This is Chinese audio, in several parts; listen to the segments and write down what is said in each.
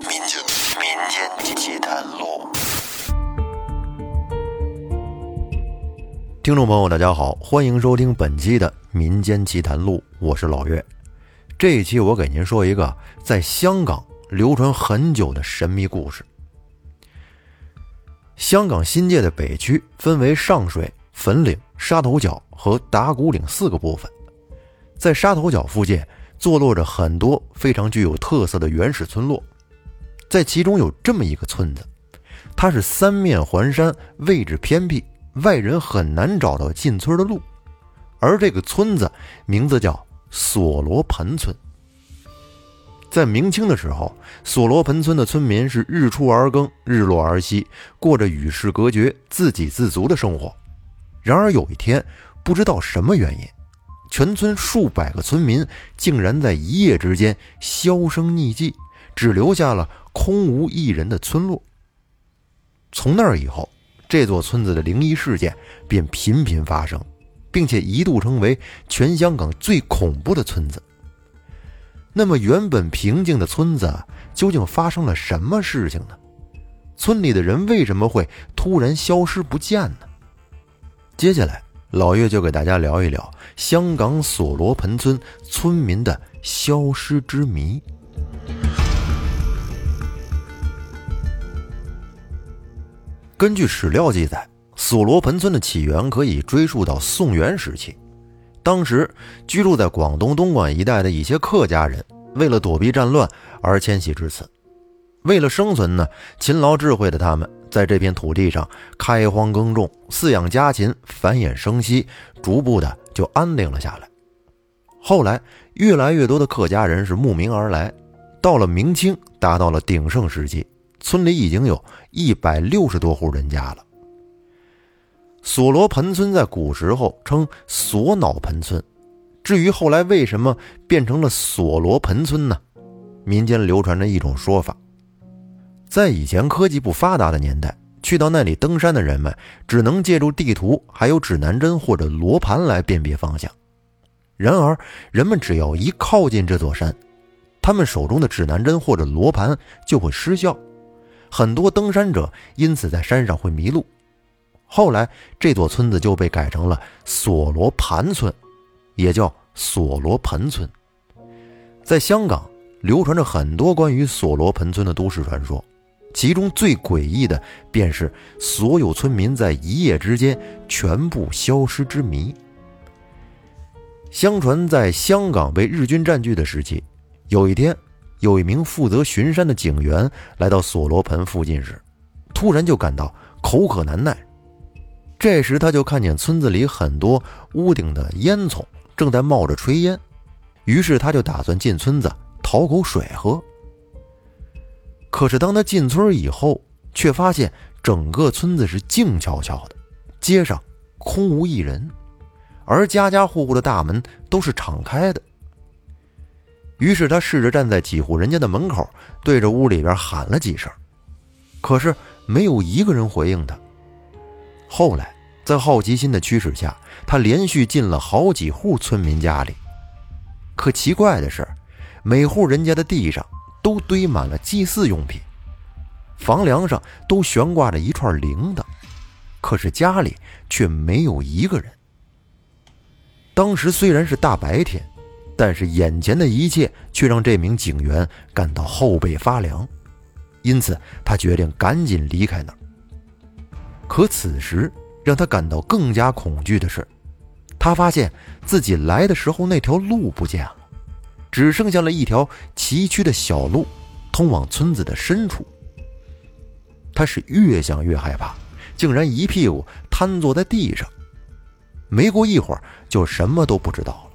民间民间奇谈录，听众朋友，大家好，欢迎收听本期的《民间奇谈录》，我是老岳。这一期我给您说一个在香港流传很久的神秘故事。香港新界的北区分为上水、粉岭、沙头角和打鼓岭四个部分，在沙头角附近坐落着很多非常具有特色的原始村落，在其中有这么一个村子，它是三面环山，位置偏僻，外人很难找到进村的路，而这个村子名字叫索罗盆村。在明清的时候，索罗盆村的村民是日出而耕，日落而息，过着与世隔绝、自给自足的生活。然而有一天，不知道什么原因，全村数百个村民竟然在一夜之间销声匿迹，只留下了空无一人的村落。从那儿以后，这座村子的灵异事件便频频发生，并且一度成为全香港最恐怖的村子。那么，原本平静的村子究竟发生了什么事情呢？村里的人为什么会突然消失不见呢？接下来，老岳就给大家聊一聊香港所罗盆村村民的消失之谜。根据史料记载，索罗盆村的起源可以追溯到宋元时期。当时居住在广东东莞一带的一些客家人，为了躲避战乱而迁徙至此。为了生存呢，勤劳智慧的他们在这片土地上开荒耕种，饲养家禽，繁衍生息，逐步的就安定了下来。后来，越来越多的客家人是慕名而来。到了明清，达到了鼎盛时期，村里已经有一百六十多户人家了。索罗盆村在古时候称索脑盆村，至于后来为什么变成了索罗盆村呢？民间流传着一种说法，在以前科技不发达的年代，去到那里登山的人们只能借助地图、还有指南针或者罗盘来辨别方向。然而，人们只要一靠近这座山，他们手中的指南针或者罗盘就会失效，很多登山者因此在山上会迷路。后来，这座村子就被改成了索罗盘村，也叫索罗盆村。在香港，流传着很多关于索罗盆村的都市传说，其中最诡异的便是所有村民在一夜之间全部消失之谜。相传，在香港被日军占据的时期，有一天，有一名负责巡山的警员来到索罗盆附近时，突然就感到口渴难耐。这时，他就看见村子里很多屋顶的烟囱正在冒着炊烟，于是他就打算进村子讨口水喝。可是，当他进村以后，却发现整个村子是静悄悄的，街上空无一人，而家家户户的大门都是敞开的。于是，他试着站在几户人家的门口，对着屋里边喊了几声，可是没有一个人回应他。后来，在好奇心的驱使下，他连续进了好几户村民家里。可奇怪的是，每户人家的地上都堆满了祭祀用品，房梁上都悬挂着一串铃铛，可是家里却没有一个人。当时虽然是大白天，但是眼前的一切却让这名警员感到后背发凉，因此他决定赶紧离开那儿。可此时，让他感到更加恐惧的是，他发现自己来的时候那条路不见了，只剩下了一条崎岖的小路，通往村子的深处。他是越想越害怕，竟然一屁股瘫坐在地上。没过一会儿，就什么都不知道了。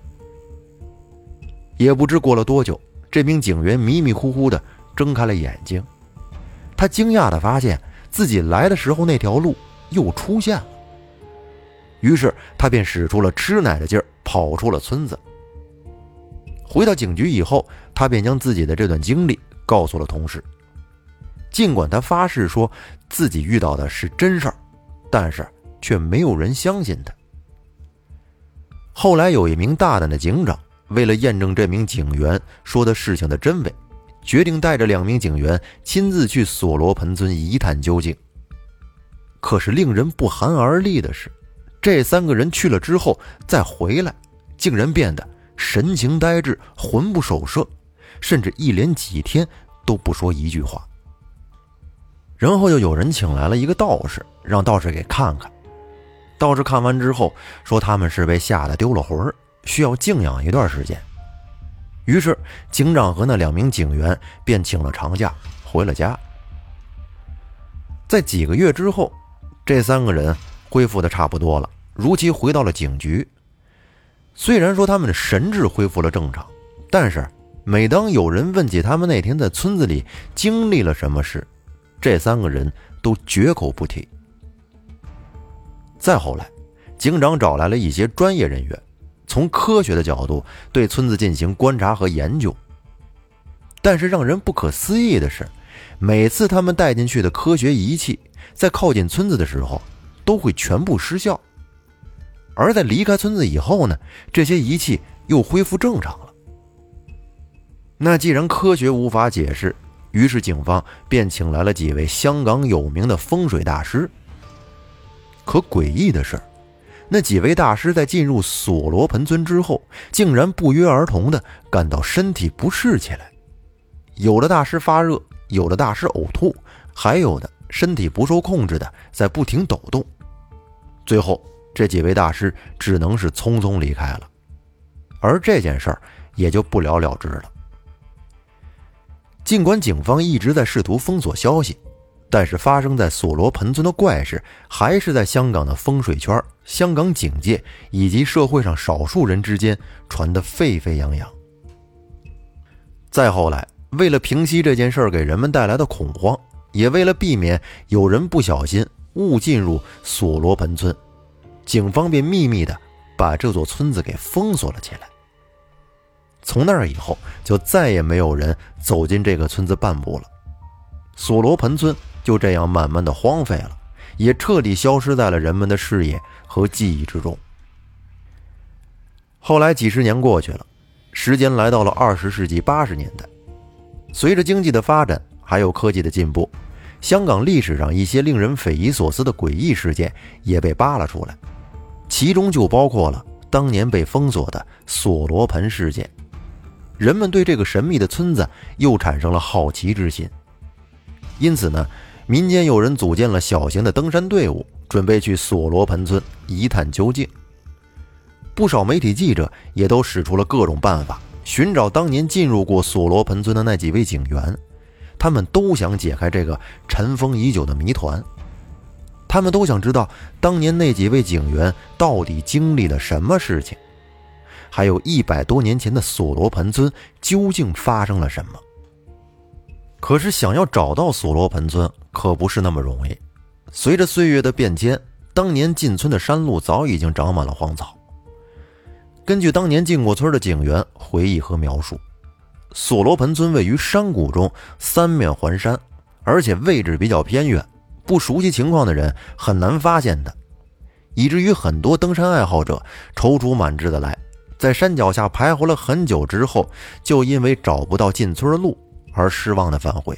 也不知过了多久，这名警员迷迷糊糊的睁开了眼睛，他惊讶的发现。自己来的时候那条路又出现了，于是他便使出了吃奶的劲儿，跑出了村子。回到警局以后，他便将自己的这段经历告诉了同事。尽管他发誓说自己遇到的是真事儿，但是却没有人相信他。后来有一名大胆的警长，为了验证这名警员说的事情的真伪，决定带着两名警员亲自去索罗盆村一探究竟。可是令人不寒而栗的是，这三个人去了之后再回来，竟然变得神情呆滞、魂不守舍，甚至一连几天都不说一句话。然后又有人请来了一个道士，让道士给看看。道士看完之后说：“他们是被吓得丢了魂儿，需要静养一段时间。”于是警长和那两名警员便请了长假回了家。在几个月之后，这三个人恢复的差不多了，如期回到了警局。虽然说他们的神智恢复了正常，但是每当有人问起他们那天在村子里经历了什么事，这三个人都绝口不提。再后来，警长找来了一些专业人员，从科学的角度对村子进行观察和研究。但是让人不可思议的是，每次他们带进去的科学仪器在靠近村子的时候，都会全部失效；而在离开村子以后呢，这些仪器又恢复正常了。那既然科学无法解释，于是警方便请来了几位香港有名的风水大师。可诡异的是，那几位大师在进入索罗盆村之后，竟然不约而同的感到身体不适起来。有的大师发热，有的大师呕吐，还有的身体不受控制的在不停抖动。最后，这几位大师只能是匆匆离开了，而这件事儿也就不了了之了。尽管警方一直在试图封锁消息。但是发生在索罗盆村的怪事，还是在香港的风水圈、香港警界以及社会上少数人之间传得沸沸扬扬。再后来，为了平息这件事儿给人们带来的恐慌，也为了避免有人不小心误进入索罗盆村，警方便秘密的把这座村子给封锁了起来。从那儿以后，就再也没有人走进这个村子半步了。索罗盆村。就这样慢慢的荒废了，也彻底消失在了人们的视野和记忆之中。后来几十年过去了，时间来到了二十世纪八十年代，随着经济的发展，还有科技的进步，香港历史上一些令人匪夷所思的诡异事件也被扒了出来，其中就包括了当年被封锁的索罗盆事件。人们对这个神秘的村子又产生了好奇之心，因此呢。民间有人组建了小型的登山队伍，准备去索罗盆村一探究竟。不少媒体记者也都使出了各种办法，寻找当年进入过索罗盆村的那几位警员。他们都想解开这个尘封已久的谜团。他们都想知道当年那几位警员到底经历了什么事情，还有一百多年前的索罗盆村究竟发生了什么。可是，想要找到索罗盆村可不是那么容易。随着岁月的变迁，当年进村的山路早已经长满了荒草。根据当年进过村的警员回忆和描述，索罗盆村位于山谷中，三面环山，而且位置比较偏远，不熟悉情况的人很难发现它，以至于很多登山爱好者踌躇满志的来，在山脚下徘徊了很久之后，就因为找不到进村的路。而失望的返回。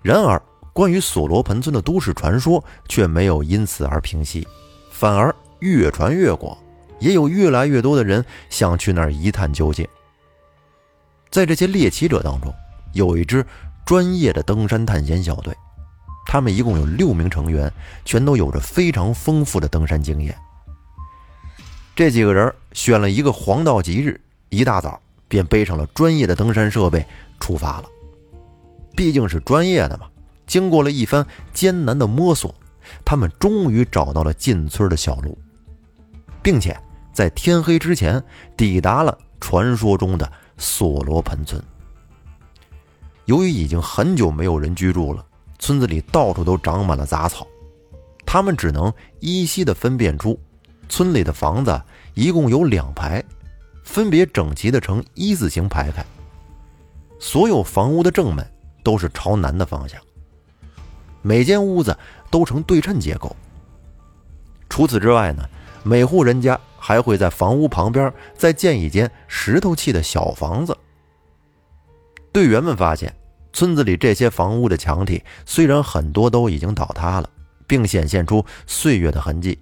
然而，关于索罗盆村的都市传说却没有因此而平息，反而越传越广，也有越来越多的人想去那儿一探究竟。在这些猎奇者当中，有一支专业的登山探险小队，他们一共有六名成员，全都有着非常丰富的登山经验。这几个人选了一个黄道吉日，一大早。便背上了专业的登山设备出发了。毕竟是专业的嘛，经过了一番艰难的摸索，他们终于找到了进村的小路，并且在天黑之前抵达了传说中的索罗盆村。由于已经很久没有人居住了，村子里到处都长满了杂草，他们只能依稀的分辨出，村里的房子一共有两排。分别整齐的呈一字形排开，所有房屋的正门都是朝南的方向，每间屋子都呈对称结构。除此之外呢，每户人家还会在房屋旁边再建一间石头砌的小房子。队员们发现，村子里这些房屋的墙体虽然很多都已经倒塌了，并显现出岁月的痕迹，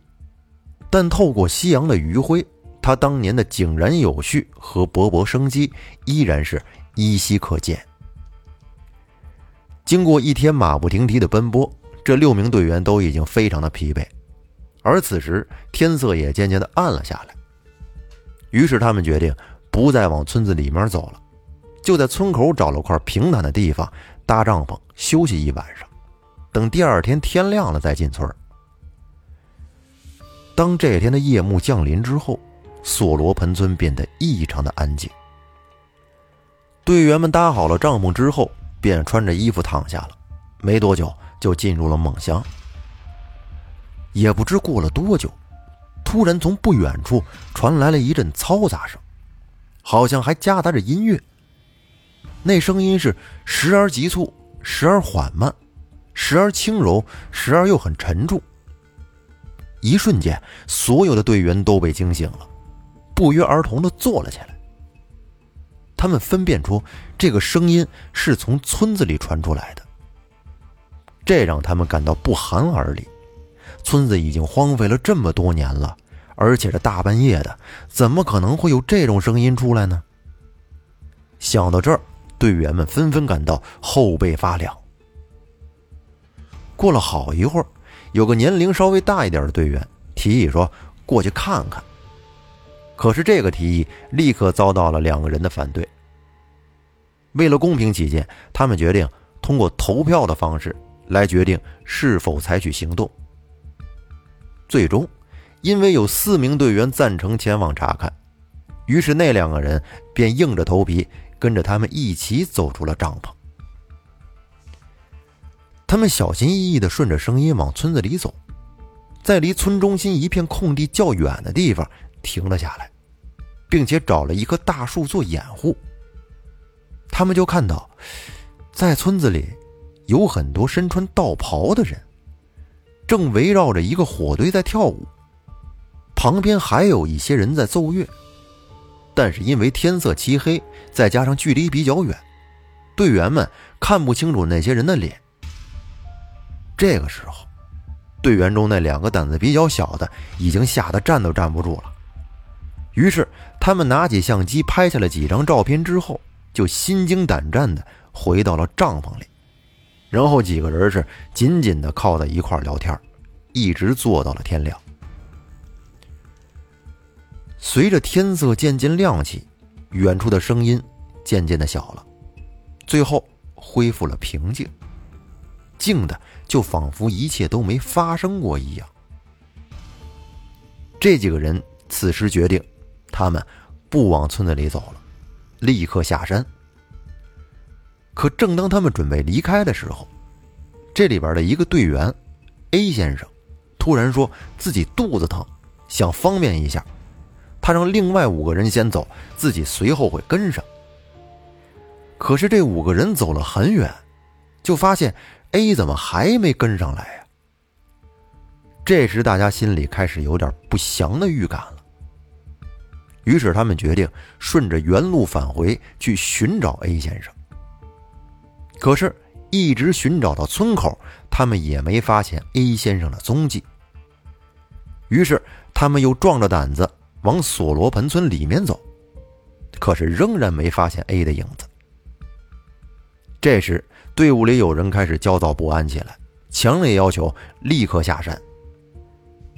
但透过夕阳的余晖，他当年的井然有序和勃勃生机依然是依稀可见。经过一天马不停蹄的奔波，这六名队员都已经非常的疲惫，而此时天色也渐渐的暗了下来。于是他们决定不再往村子里面走了，就在村口找了块平坦的地方搭帐篷休息一晚上，等第二天天亮了再进村。当这天的夜幕降临之后，索罗盆村变得异常的安静。队员们搭好了帐篷之后，便穿着衣服躺下了，没多久就进入了梦乡。也不知过了多久。突然，从不远处传来了一阵嘈杂声，好像还夹杂着音乐。那声音是时而急促，时而缓慢，时而轻柔，时而又很沉重。一瞬间，所有的队员都被惊醒了，不约而同的坐了起来。他们分辨出这个声音是从村子里传出来的，这让他们感到不寒而栗。村子已经荒废了这么多年了，而且这大半夜的，怎么可能会有这种声音出来呢？想到这儿，队员们纷纷感到后背发凉。过了好一会儿，有个年龄稍微大一点的队员提议说：“过去看看。”可是这个提议立刻遭到了两个人的反对。为了公平起见，他们决定通过投票的方式来决定是否采取行动。最终，因为有四名队员赞成前往查看，于是那两个人便硬着头皮跟着他们一起走出了帐篷。他们小心翼翼地顺着声音往村子里走，在离村中心一片空地较远的地方停了下来，并且找了一棵大树做掩护。他们就看到，在村子里有很多身穿道袍的人。正围绕着一个火堆在跳舞，旁边还有一些人在奏乐，但是因为天色漆黑，再加上距离比较远，队员们看不清楚那些人的脸。这个时候，队员中那两个胆子比较小的已经吓得站都站不住了，于是他们拿起相机拍下了几张照片，之后就心惊胆战的回到了帐篷里。然后几个人是紧紧的靠在一块聊天，一直坐到了天亮。随着天色渐渐亮起，远处的声音渐渐的小了，最后恢复了平静，静的就仿佛一切都没发生过一样。这几个人此时决定，他们不往村子里走了，立刻下山。可正当他们准备离开的时候，这里边的一个队员 A 先生突然说自己肚子疼，想方便一下，他让另外五个人先走，自己随后会跟上。可是这五个人走了很远，就发现 A 怎么还没跟上来呀？这时大家心里开始有点不祥的预感了，于是他们决定顺着原路返回去寻找 A 先生。可是，一直寻找到村口，他们也没发现 A 先生的踪迹。于是，他们又壮着胆子往索罗盆村里面走，可是仍然没发现 A 的影子。这时，队伍里有人开始焦躁不安起来，强烈要求立刻下山。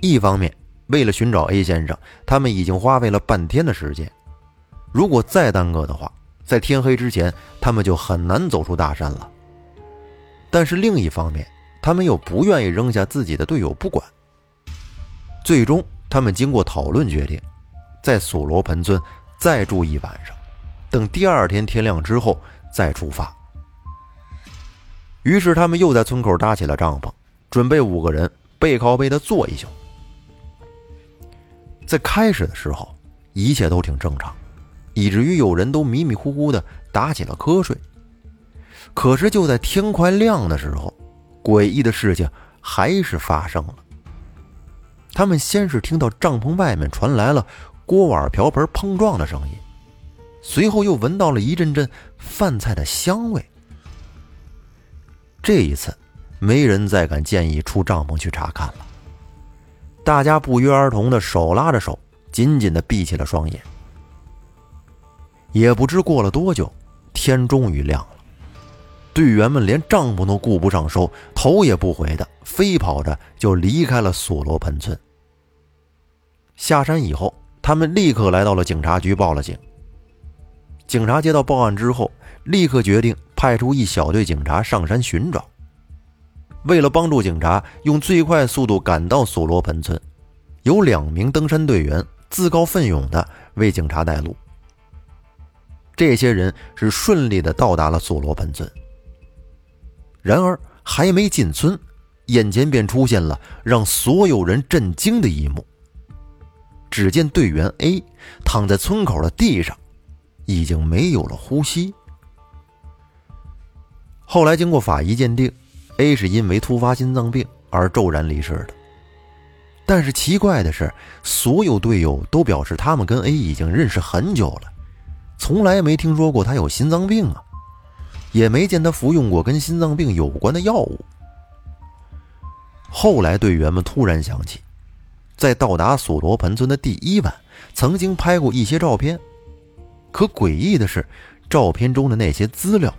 一方面，为了寻找 A 先生，他们已经花费了半天的时间，如果再耽搁的话，在天黑之前，他们就很难走出大山了。但是另一方面，他们又不愿意扔下自己的队友不管。最终，他们经过讨论决定，在索罗盆村再住一晚上，等第二天天亮之后再出发。于是，他们又在村口搭起了帐篷，准备五个人背靠背的坐一宿。在开始的时候，一切都挺正常。以至于有人都迷迷糊糊的打起了瞌睡。可是就在天快亮的时候，诡异的事情还是发生了。他们先是听到帐篷外面传来了锅碗瓢盆碰撞的声音，随后又闻到了一阵阵饭菜的香味。这一次，没人再敢建议出帐篷去查看了。大家不约而同的手拉着手，紧紧的闭起了双眼。也不知过了多久，天终于亮了。队员们连帐篷都顾不上收，头也不回的飞跑着就离开了索罗盆村。下山以后，他们立刻来到了警察局报了警。警察接到报案之后，立刻决定派出一小队警察上山寻找。为了帮助警察用最快速度赶到索罗盆村，有两名登山队员自告奋勇的为警察带路。这些人是顺利的到达了索罗盆村。然而还没进村，眼前便出现了让所有人震惊的一幕。只见队员 A 躺在村口的地上。已经没有了呼吸。后来经过法医鉴定，A 是因为突发心脏病而骤然离世的。但是奇怪的是，所有队友都表示他们跟 A 已经认识很久了，从来没听说过他有心脏病啊，也没见他服用过跟心脏病有关的药物。后来队员们突然想起，在到达索罗盆村的第一晚，曾经拍过一些照片。可诡异的是，照片中的那些资料，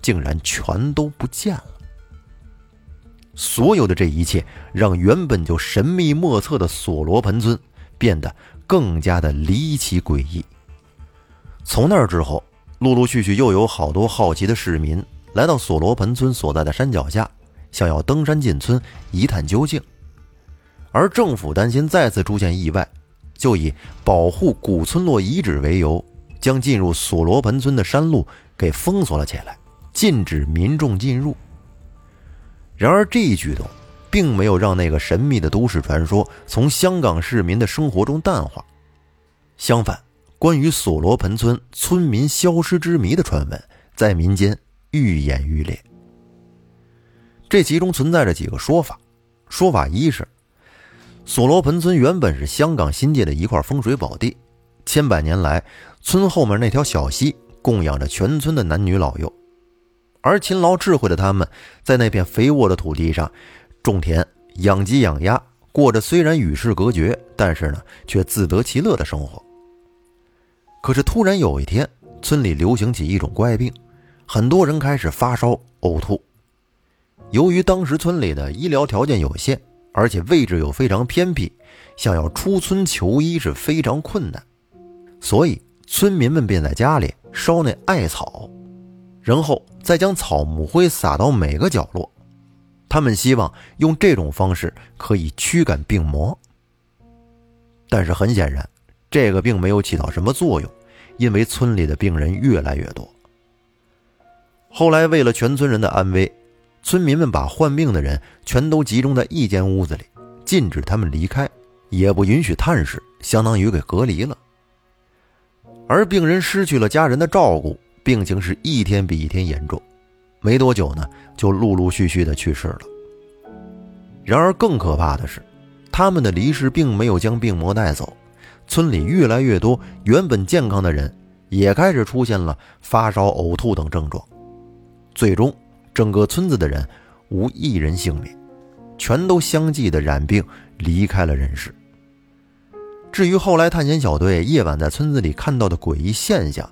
竟然全都不见了。所有的这一切，让原本就神秘莫测的索罗盆村变得更加的离奇诡异。从那儿之后，陆陆续续又有好多好奇的市民来到索罗盆村所在的山脚下，想要登山进村一探究竟。而政府担心再次出现意外，就以保护古村落遗址为由。将进入索罗盆村的山路给封锁了起来，禁止民众进入。然而，这一举动并没有让那个神秘的都市传说从香港市民的生活中淡化。相反，关于索罗盆村村民消失之谜的传闻在民间愈演愈烈。这其中存在着几个说法：说法一是，索罗盆村原本是香港新界的一块风水宝地。千百年来，村后面那条小溪供养着全村的男女老幼，而勤劳智慧的他们，在那片肥沃的土地上种田、养鸡、养鸭，过着虽然与世隔绝，但是呢，却自得其乐的生活。可是突然有一天，村里流行起一种怪病，很多人开始发烧、呕吐。由于当时村里的医疗条件有限，而且位置又非常偏僻，想要出村求医是非常困难。所以，村民们便在家里烧那艾草，然后再将草木灰撒到每个角落。他们希望用这种方式可以驱赶病魔。但是很显然，这个并没有起到什么作用，因为村里的病人越来越多。后来，为了全村人的安危，村民们把患病的人全都集中在一间屋子里，禁止他们离开，也不允许探视，相当于给隔离了。而病人失去了家人的照顾，病情是一天比一天严重，没多久呢，就陆陆续续的去世了。然而更可怕的是，他们的离世并没有将病魔带走，村里越来越多原本健康的人也开始出现了发烧、呕吐等症状，最终整个村子的人无一人幸免，全都相继的染病离开了人世。至于后来探险小队夜晚在村子里看到的诡异现象，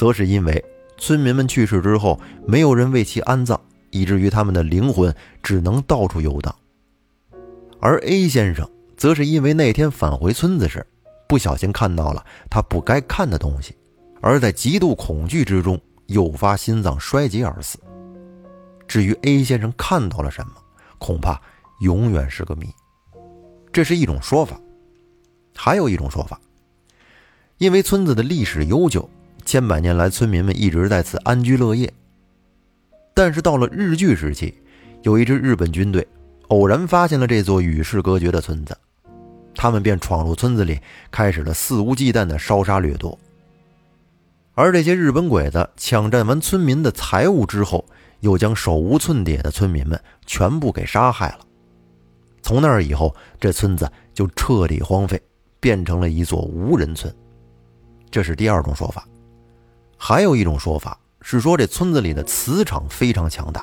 则是因为村民们去世之后，没有人为其安葬，以至于他们的灵魂只能到处游荡。而 A 先生则是因为那天返回村子时，不小心看到了他不该看的东西，而在极度恐惧之中诱发心脏衰竭而死。至于 A 先生看到了什么，恐怕永远是个谜。这是一种说法。还有一种说法，因为村子的历史悠久，千百年来村民们一直在此安居乐业。但是到了日据时期，有一支日本军队偶然发现了这座与世隔绝的村子，他们便闯入村子里，开始了肆无忌惮的烧杀掠夺。而这些日本鬼子抢占完村民的财物之后，又将手无寸铁的村民们全部给杀害了。从那以后，这村子就彻底荒废。变成了一座无人村，这是第二种说法。还有一种说法是说，这村子里的磁场非常强大，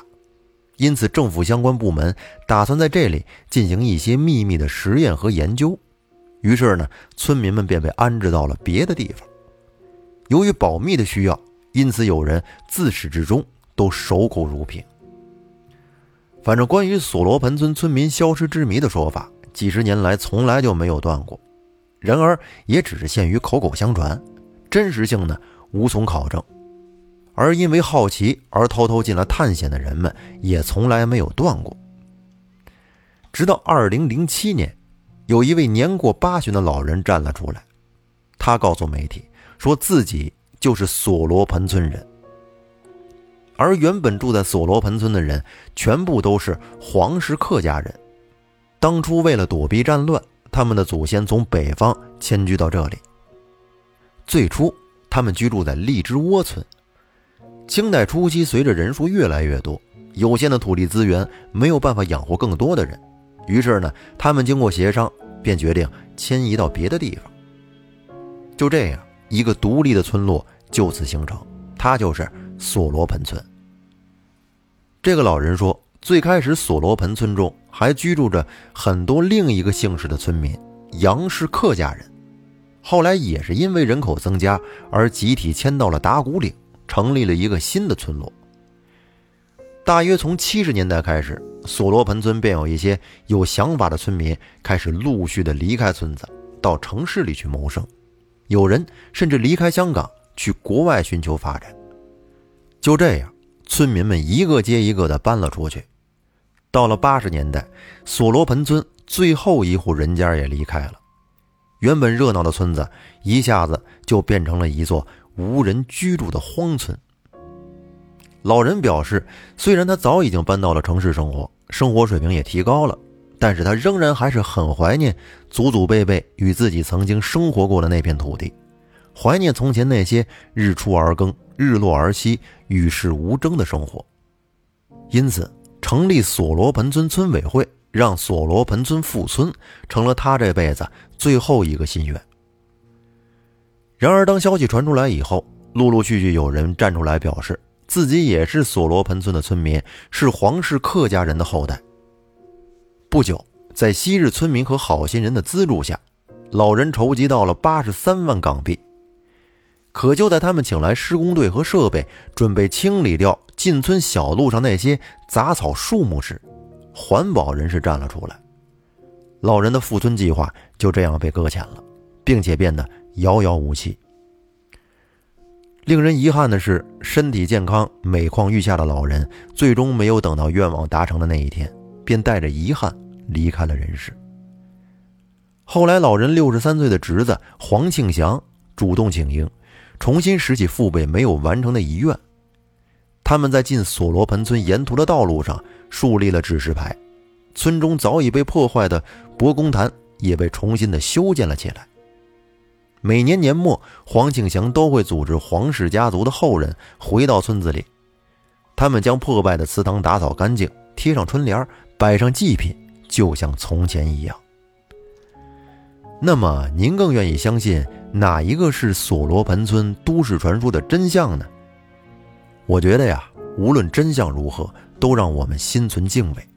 因此政府相关部门打算在这里进行一些秘密的实验和研究。于是呢，村民们便被安置到了别的地方。由于保密的需要，因此有人自始至终都守口如瓶。反正关于索罗盆村村民消失之谜的说法，几十年来从来就没有断过。然而，也只是限于口口相传，真实性呢无从考证。而因为好奇而偷偷进来探险的人们，也从来没有断过。直到2007年，有一位年过八旬的老人站了出来，他告诉媒体，说自己就是索罗盆村人。而原本住在索罗盆村的人，全部都是黄氏客家人。当初为了躲避战乱，他们的祖先从北方迁居到这里。最初，他们居住在荔枝窝村。清代初期，随着人数越来越多，有限的土地资源没有办法养活更多的人，于是呢，他们经过协商，便决定迁移到别的地方。就这样，一个独立的村落就此形成，它就是。索罗盆村。这个老人说，最开始索罗盆村中还居住着很多另一个姓氏的村民，杨氏客家人。后来也是因为人口增加而集体迁到了打鼓岭，成立了一个新的村落。大约从七十年代开始，索罗盆村便有一些有想法的村民开始陆续的离开村子，到城市里去谋生。有人甚至离开香港，去国外寻求发展。就这样，村民们一个接一个的搬了出去。到了八十年代，索罗盆村最后一户人家也离开了，原本热闹的村子一下子就变成了一座无人居住的荒村。老人表示，虽然他早已经搬到了城市生活，生活水平也提高了，但是他仍然还是很怀念祖祖辈辈与自己曾经生活过的那片土地，怀念从前那些日出而耕。日落而息、与世无争的生活，因此成立索罗盆村村委会，让索罗盆村复村，成了他这辈子最后一个心愿。然而，当消息传出来以后，陆陆续续有人站出来表示，自己也是索罗盆村的村民，是皇室客家人的后代。不久，在昔日村民和好心人的资助下，老人筹集到了八十三万港币。可就在他们请来施工队和设备，准备清理掉进村小路上那些杂草树木时，环保人士站了出来，老人的复村计划就这样被搁浅了，并且变得遥遥无期。令人遗憾的是，身体健康、每况愈下的老人，最终没有等到愿望达成的那一天，便带着遗憾离开了人世。后来，老人六十三岁的侄子黄庆祥主动请缨。重新拾起父辈没有完成的遗愿，他们在进索罗盆村沿途的道路上树立了指示牌，村中早已被破坏的博公坛也被重新的修建了起来。每年年末，黄庆祥都会组织黄氏家族的后人回到村子里，他们将破败的祠堂打扫干净，贴上春联，摆上祭品，就像从前一样。那么，您更愿意相信？哪一个是索罗盆村都市传说的真相呢？我觉得呀，无论真相如何，都让我们心存敬畏，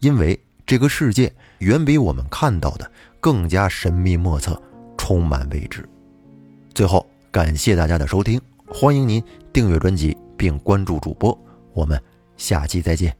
因为这个世界远比我们看到的更加神秘莫测，充满未知。最后，感谢大家的收听，欢迎您订阅专辑并关注主播，我们下期再见。